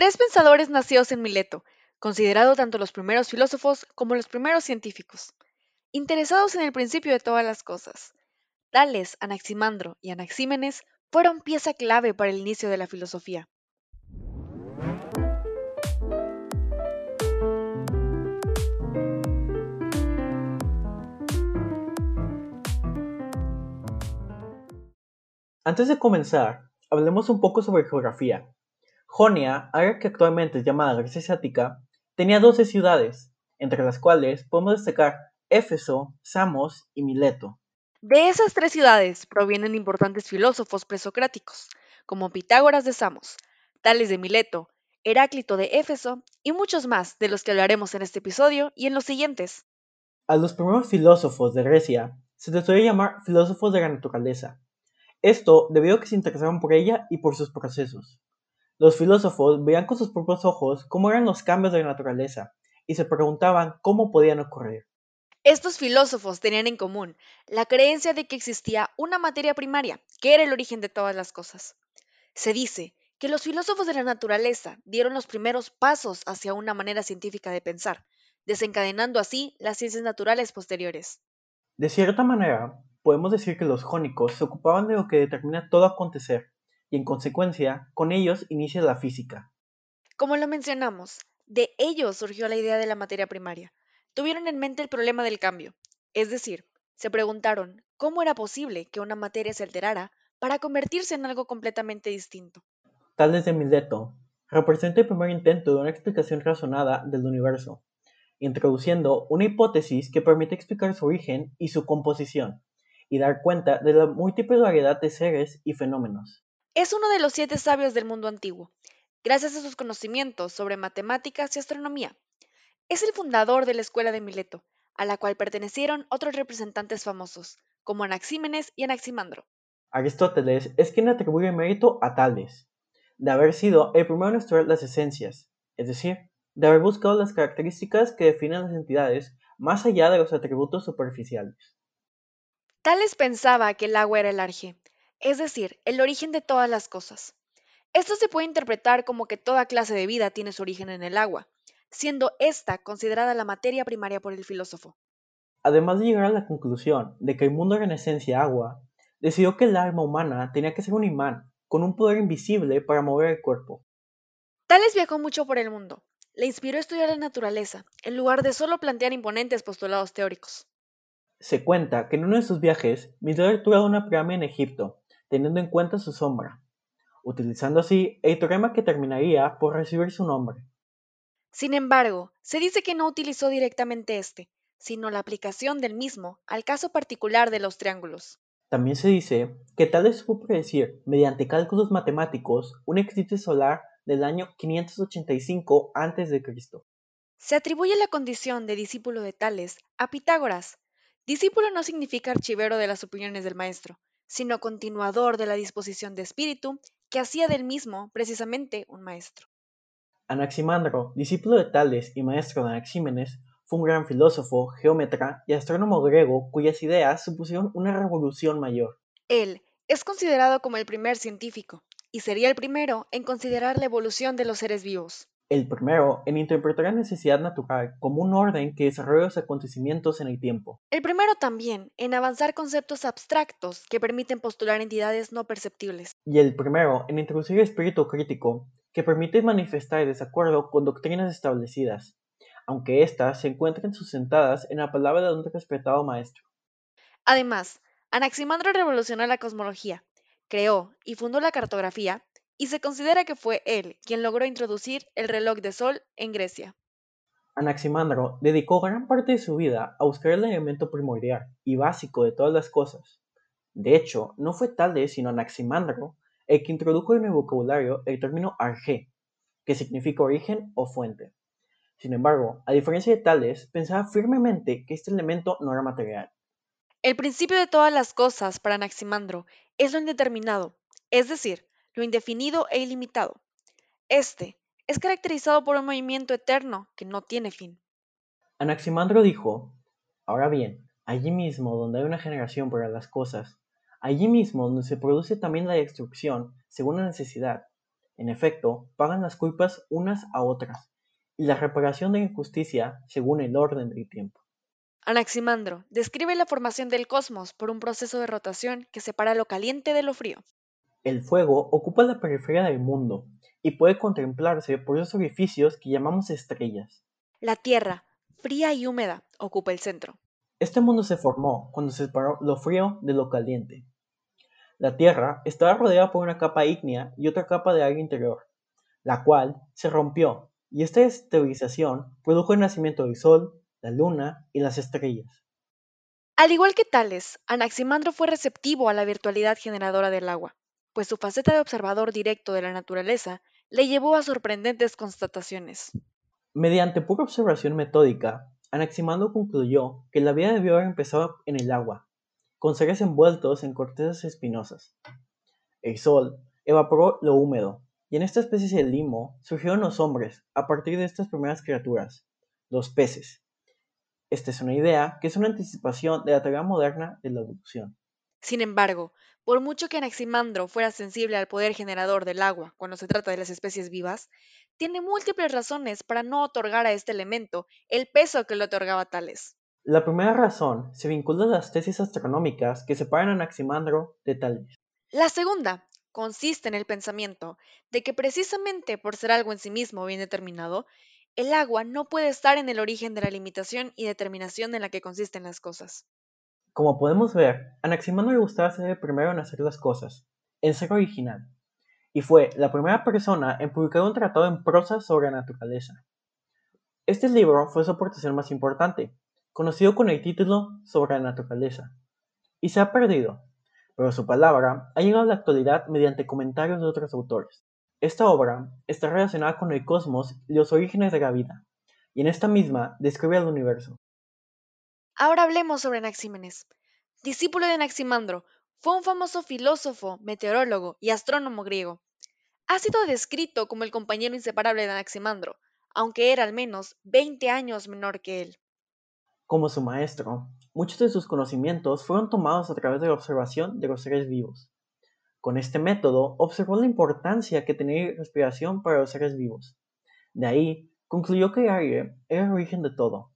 Tres pensadores nacidos en Mileto, considerados tanto los primeros filósofos como los primeros científicos, interesados en el principio de todas las cosas. Tales, Anaximandro y Anaxímenes fueron pieza clave para el inicio de la filosofía. Antes de comenzar, hablemos un poco sobre geografía. Jonia, área que actualmente es llamada Grecia Asiática, tenía 12 ciudades, entre las cuales podemos destacar Éfeso, Samos y Mileto. De esas tres ciudades provienen importantes filósofos presocráticos, como Pitágoras de Samos, Tales de Mileto, Heráclito de Éfeso y muchos más de los que hablaremos en este episodio y en los siguientes. A los primeros filósofos de Grecia se les suele llamar filósofos de la naturaleza, esto debido a que se interesaban por ella y por sus procesos. Los filósofos veían con sus propios ojos cómo eran los cambios de la naturaleza y se preguntaban cómo podían ocurrir. Estos filósofos tenían en común la creencia de que existía una materia primaria, que era el origen de todas las cosas. Se dice que los filósofos de la naturaleza dieron los primeros pasos hacia una manera científica de pensar, desencadenando así las ciencias naturales posteriores. De cierta manera, podemos decir que los jónicos se ocupaban de lo que determina todo acontecer, y en consecuencia, con ellos inicia la física. Como lo mencionamos, de ellos surgió la idea de la materia primaria. Tuvieron en mente el problema del cambio, es decir, se preguntaron cómo era posible que una materia se alterara para convertirse en algo completamente distinto. Tales de Mileto representa el primer intento de una explicación razonada del universo, introduciendo una hipótesis que permite explicar su origen y su composición, y dar cuenta de la múltiple variedad de seres y fenómenos. Es uno de los siete sabios del mundo antiguo, gracias a sus conocimientos sobre matemáticas y astronomía. Es el fundador de la escuela de Mileto, a la cual pertenecieron otros representantes famosos, como Anaxímenes y Anaximandro. Aristóteles es quien atribuye mérito a Tales, de haber sido el primero en estudiar las esencias, es decir, de haber buscado las características que definen las entidades más allá de los atributos superficiales. Tales pensaba que el agua era el arge, es decir, el origen de todas las cosas. Esto se puede interpretar como que toda clase de vida tiene su origen en el agua, siendo esta considerada la materia primaria por el filósofo. Además de llegar a la conclusión de que el mundo era en esencia agua, decidió que el alma humana tenía que ser un imán, con un poder invisible para mover el cuerpo. Tales viajó mucho por el mundo. Le inspiró a estudiar la naturaleza, en lugar de solo plantear imponentes postulados teóricos. Se cuenta que en uno de sus viajes visitó toda una pirámide en Egipto, teniendo en cuenta su sombra, utilizando así el teorema que terminaría por recibir su nombre. Sin embargo, se dice que no utilizó directamente este, sino la aplicación del mismo al caso particular de los triángulos. También se dice que Tales supo predecir, mediante cálculos matemáticos, un eclipse solar del año 585 a.C. Se atribuye la condición de discípulo de Tales a Pitágoras, Discípulo no significa archivero de las opiniones del maestro, sino continuador de la disposición de espíritu que hacía del mismo precisamente un maestro. Anaximandro, discípulo de Tales y maestro de Anaxímenes, fue un gran filósofo, geómetra y astrónomo griego cuyas ideas supusieron una revolución mayor. Él es considerado como el primer científico, y sería el primero en considerar la evolución de los seres vivos. El primero en interpretar la necesidad natural como un orden que desarrolla los acontecimientos en el tiempo. El primero también en avanzar conceptos abstractos que permiten postular entidades no perceptibles. Y el primero en introducir el espíritu crítico que permite manifestar el desacuerdo con doctrinas establecidas, aunque éstas se encuentren sustentadas en la palabra de un respetado maestro. Además, Anaximandro revolucionó la cosmología, creó y fundó la cartografía y se considera que fue él quien logró introducir el reloj de sol en Grecia. Anaximandro dedicó gran parte de su vida a buscar el elemento primordial y básico de todas las cosas. De hecho, no fue Tales sino Anaximandro el que introdujo en el vocabulario el término arge, que significa origen o fuente. Sin embargo, a diferencia de Tales, pensaba firmemente que este elemento no era material. El principio de todas las cosas para Anaximandro es lo indeterminado, es decir, lo indefinido e ilimitado. Este es caracterizado por un movimiento eterno que no tiene fin. Anaximandro dijo, ahora bien, allí mismo donde hay una generación para las cosas, allí mismo donde se produce también la destrucción según la necesidad, En efecto, pagan las culpas unas a otras, y la reparación de injusticia según el orden del tiempo. Anaximandro describe la formación del cosmos por un proceso de rotación que separa lo caliente de lo frío. El fuego ocupa la periferia del mundo y puede contemplarse por esos orificios que llamamos estrellas. La Tierra, fría y húmeda, ocupa el centro. Este mundo se formó cuando se separó lo frío de lo caliente. La Tierra estaba rodeada por una capa ígnea y otra capa de aire interior, la cual se rompió, y esta estabilización produjo el nacimiento del Sol, la Luna y las estrellas. Al igual que Tales, Anaximandro fue receptivo a la virtualidad generadora del agua, pues su faceta de observador directo de la naturaleza le llevó a sorprendentes constataciones. Mediante pura observación metódica, Anaximandro concluyó que la vida debió haber empezado en el agua, con seres envueltos en cortezas espinosas. El sol evaporó lo húmedo, y en esta especie de limo surgieron los hombres a partir de estas primeras criaturas, los peces. Esta es una idea que es una anticipación de la teoría moderna de la evolución. Sin embargo, por mucho que Anaximandro fuera sensible al poder generador del agua cuando se trata de las especies vivas, tiene múltiples razones para no otorgar a este elemento el peso que le otorgaba Tales. La primera razón se vincula a las tesis astronómicas que separan a Anaximandro de Tales. La segunda consiste en el pensamiento de que precisamente por ser algo en sí mismo bien determinado, el agua no puede estar en el origen de la limitación y determinación en la que consisten las cosas. Como podemos ver, Anaximandro le gustaba ser el primero en hacer las cosas, en ser original y fue la primera persona en publicar un tratado en prosa sobre la naturaleza. Este libro fue su aportación más importante, conocido con el título Sobre la naturaleza, y se ha perdido, pero su palabra ha llegado a la actualidad mediante comentarios de otros autores. Esta obra está relacionada con el cosmos y los orígenes de la vida, y en esta misma describe el universo. Ahora hablemos sobre Anaxímenes. Discípulo de Anaximandro, fue un famoso filósofo, meteorólogo y astrónomo griego. Ha sido descrito como el compañero inseparable de Anaximandro, aunque era al menos 20 años menor que él. Como su maestro, muchos de sus conocimientos fueron tomados a través de la observación de los seres vivos. Con este método observó la importancia que tenía la respiración para los seres vivos. De ahí, concluyó que el aire era el origen de todo.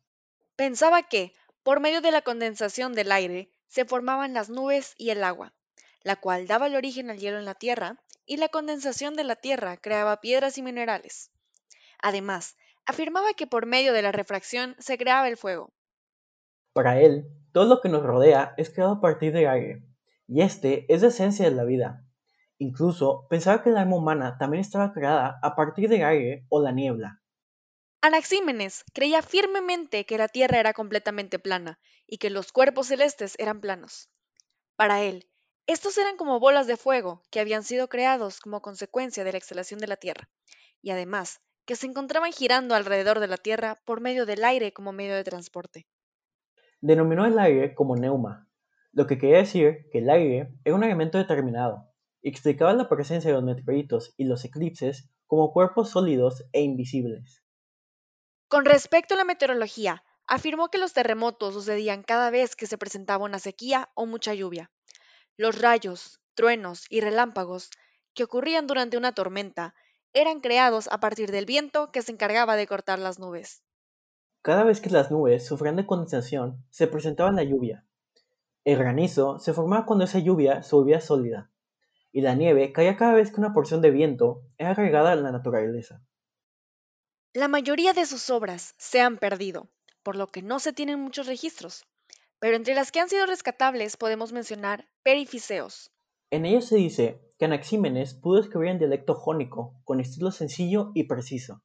Pensaba que, por medio de la condensación del aire, se formaban las nubes y el agua, la cual daba el origen al hielo en la Tierra, y la condensación de la Tierra creaba piedras y minerales. Además, afirmaba que por medio de la refracción se creaba el fuego. Para él, todo lo que nos rodea es creado a partir del aire, y este es la esencia de la vida. Incluso pensaba que la alma humana también estaba creada a partir del aire o la niebla. Anaxímenes creía firmemente que la Tierra era completamente plana y que los cuerpos celestes eran planos. Para él, estos eran como bolas de fuego que habían sido creados como consecuencia de la exhalación de la Tierra, y además que se encontraban girando alrededor de la Tierra por medio del aire como medio de transporte. Denominó el aire como neuma, lo que quería decir que el aire era un elemento determinado, explicaba la presencia de los meteoritos y los eclipses como cuerpos sólidos e invisibles. Con respecto a la meteorología, afirmó que los terremotos sucedían cada vez que se presentaba una sequía o mucha lluvia. Los rayos, truenos y relámpagos que ocurrían durante una tormenta eran creados a partir del viento que se encargaba de cortar las nubes. Cada vez que las nubes sufrían de condensación, se presentaba la lluvia. El granizo se formaba cuando esa lluvia se volvía sólida, y la nieve caía cada vez que una porción de viento era agregada a la naturaleza. La mayoría de sus obras se han perdido, por lo que no se tienen muchos registros, pero entre las que han sido rescatables podemos mencionar Perifiseos. En ellos se dice que Anaxímenes pudo escribir en dialecto jónico, con estilo sencillo y preciso.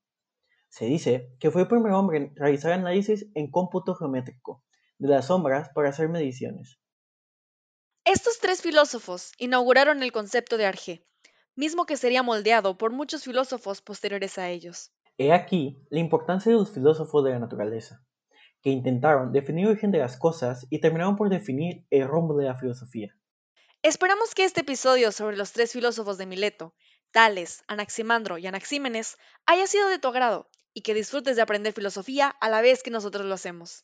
Se dice que fue el primer hombre en realizar análisis en cómputo geométrico de las sombras para hacer mediciones. Estos tres filósofos inauguraron el concepto de Arge, mismo que sería moldeado por muchos filósofos posteriores a ellos. He aquí la importancia de los filósofos de la naturaleza, que intentaron definir el origen de las cosas y terminaron por definir el rumbo de la filosofía. Esperamos que este episodio sobre los tres filósofos de Mileto, Tales, Anaximandro y Anaxímenes, haya sido de tu agrado y que disfrutes de aprender filosofía a la vez que nosotros lo hacemos.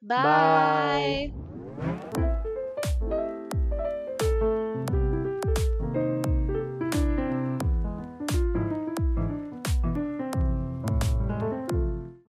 Bye.